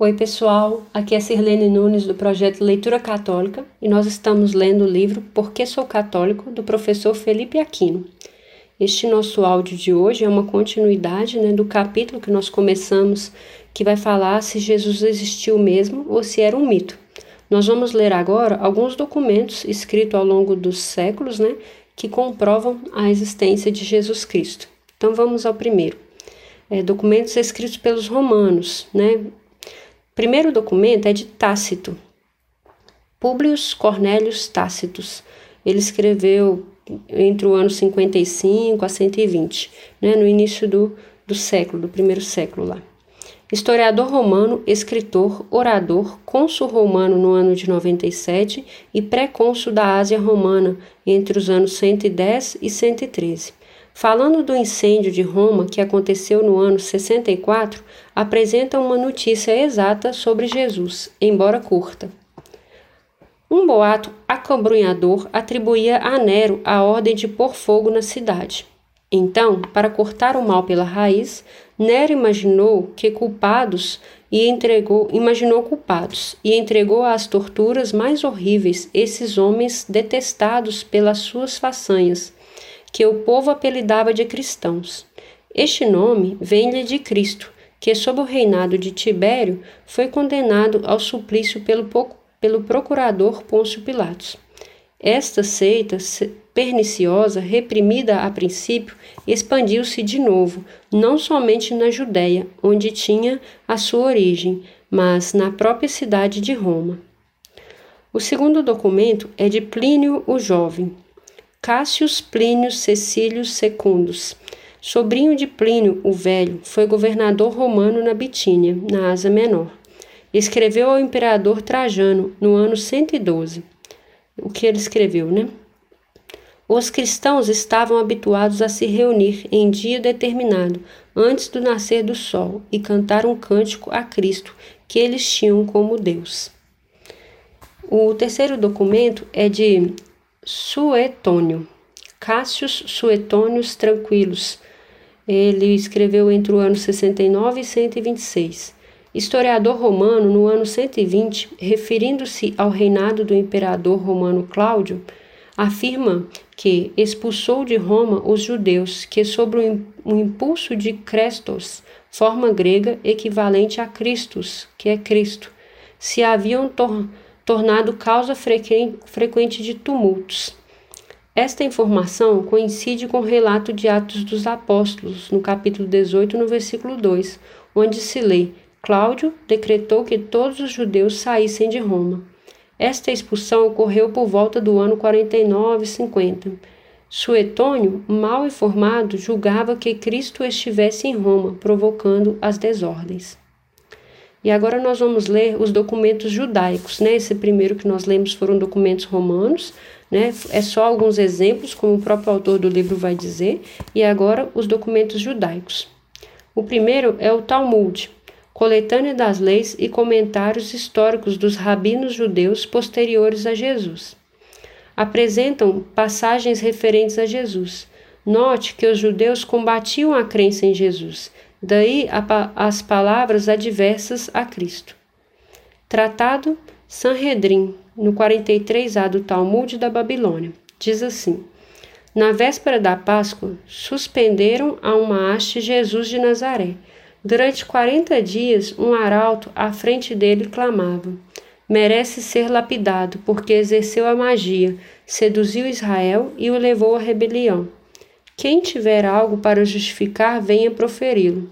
Oi, pessoal. Aqui é Sirlene Nunes do projeto Leitura Católica e nós estamos lendo o livro Por que Sou Católico do professor Felipe Aquino. Este nosso áudio de hoje é uma continuidade né, do capítulo que nós começamos, que vai falar se Jesus existiu mesmo ou se era um mito. Nós vamos ler agora alguns documentos escritos ao longo dos séculos né, que comprovam a existência de Jesus Cristo. Então vamos ao primeiro. É, documentos escritos pelos romanos, né, primeiro documento é de Tácito, Publius Cornelius Tácitus. Ele escreveu entre o ano 55 a 120, né, no início do, do século, do primeiro século lá. Historiador romano, escritor, orador, cônsul romano no ano de 97 e pré-cônsul da Ásia Romana entre os anos 110 e 113. Falando do incêndio de Roma que aconteceu no ano 64, apresenta uma notícia exata sobre Jesus, embora curta. Um boato acabrunhador atribuía a Nero a ordem de pôr fogo na cidade. Então, para cortar o mal pela raiz, Nero imaginou que culpados e entregou, imaginou culpados e entregou às torturas mais horríveis esses homens detestados pelas suas façanhas que o povo apelidava de cristãos. Este nome vem-lhe de Cristo, que, sob o reinado de Tibério, foi condenado ao suplício pelo, pelo procurador Pôncio Pilatos. Esta seita perniciosa, reprimida a princípio, expandiu-se de novo, não somente na Judéia, onde tinha a sua origem, mas na própria cidade de Roma. O segundo documento é de Plínio o Jovem, Cássius Plínio Cecílio Secundus, sobrinho de Plínio o Velho, foi governador romano na Bitínia, na Ásia Menor. Escreveu ao imperador Trajano no ano 112. O que ele escreveu, né? Os cristãos estavam habituados a se reunir em dia determinado, antes do nascer do sol, e cantar um cântico a Cristo, que eles tinham como Deus. O terceiro documento é de Suetônio, Cássius Suetônios Tranquilos. Ele escreveu entre o ano 69 e 126. Historiador romano, no ano 120, referindo-se ao reinado do imperador romano Cláudio, afirma que expulsou de Roma os judeus que, sob o impulso de Crestos, forma grega equivalente a Christus, que é Cristo, se haviam tornado tornado causa frequente de tumultos. Esta informação coincide com o relato de Atos dos Apóstolos, no capítulo 18, no versículo 2, onde se lê: Cláudio decretou que todos os judeus saíssem de Roma. Esta expulsão ocorreu por volta do ano 49 50. Suetônio, mal informado, julgava que Cristo estivesse em Roma, provocando as desordens. E agora nós vamos ler os documentos judaicos, né? Esse primeiro que nós lemos foram documentos romanos, né? É só alguns exemplos, como o próprio autor do livro vai dizer, e agora os documentos judaicos. O primeiro é o Talmud, coletânea das leis e comentários históricos dos rabinos judeus posteriores a Jesus. Apresentam passagens referentes a Jesus. Note que os judeus combatiam a crença em Jesus Daí as palavras adversas a Cristo. Tratado Sanhedrin, no 43a do Talmud da Babilônia, diz assim: Na véspera da Páscoa, suspenderam a uma haste Jesus de Nazaré. Durante quarenta dias, um arauto à frente dele clamava: Merece ser lapidado, porque exerceu a magia, seduziu Israel e o levou à rebelião. Quem tiver algo para justificar, venha proferi-lo.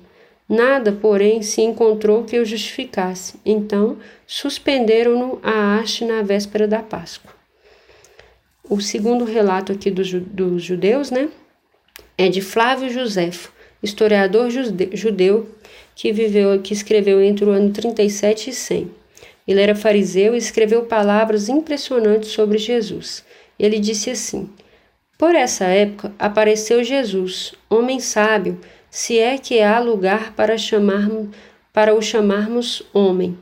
Nada, porém, se encontrou que o justificasse. Então, suspenderam-no à haste na véspera da Páscoa. O segundo relato aqui dos do judeus, né, é de Flávio Josefo, historiador judeu que viveu, que escreveu entre o ano 37 e 100. Ele era fariseu e escreveu palavras impressionantes sobre Jesus. Ele disse assim: por essa época apareceu Jesus, homem sábio, se é que há lugar para chamarmos para o chamarmos homem,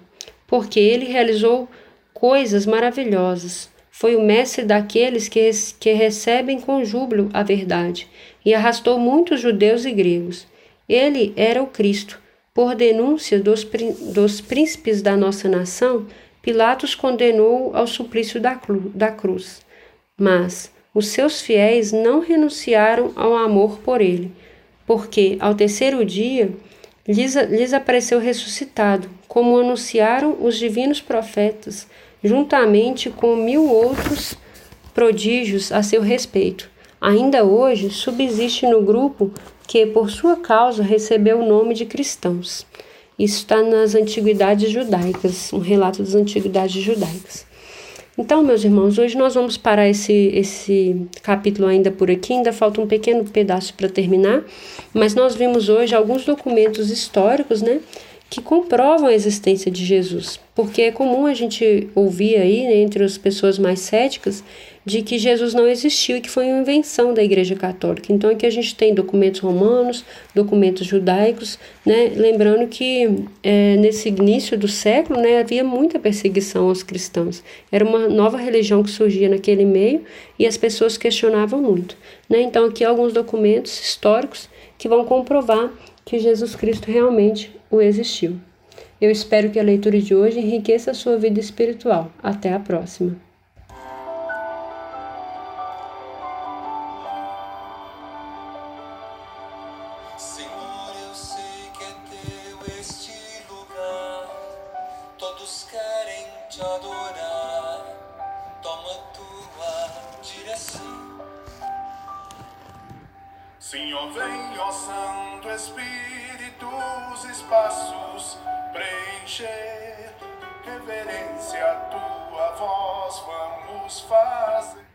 porque ele realizou coisas maravilhosas. Foi o mestre daqueles que, que recebem com júbilo a verdade e arrastou muitos judeus e gregos. Ele era o Cristo, Por denúncia dos, dos príncipes da nossa nação, Pilatos condenou ao suplício da, da cruz. Mas os seus fiéis não renunciaram ao amor por ele, porque ao terceiro dia lhes, lhes apareceu ressuscitado, como anunciaram os divinos profetas, juntamente com mil outros prodígios a seu respeito. Ainda hoje subsiste no grupo que, por sua causa, recebeu o nome de cristãos. Isso está nas Antiguidades Judaicas, um relato das Antiguidades Judaicas. Então, meus irmãos, hoje nós vamos parar esse, esse capítulo ainda por aqui, ainda falta um pequeno pedaço para terminar, mas nós vimos hoje alguns documentos históricos, né, que comprovam a existência de Jesus. Porque é comum a gente ouvir aí, né, entre as pessoas mais céticas, de que Jesus não existiu e que foi uma invenção da Igreja Católica. Então aqui a gente tem documentos romanos, documentos judaicos, né, lembrando que é, nesse início do século né, havia muita perseguição aos cristãos. Era uma nova religião que surgia naquele meio e as pessoas questionavam muito. Né? Então aqui alguns documentos históricos que vão comprovar que Jesus Cristo realmente o existiu. Eu espero que a leitura de hoje enriqueça a sua vida espiritual. Até a próxima! É te adorar. Senhor, vem, ó Santo Espírito, os espaços preencher. Reverência a tua voz, vamos fazer.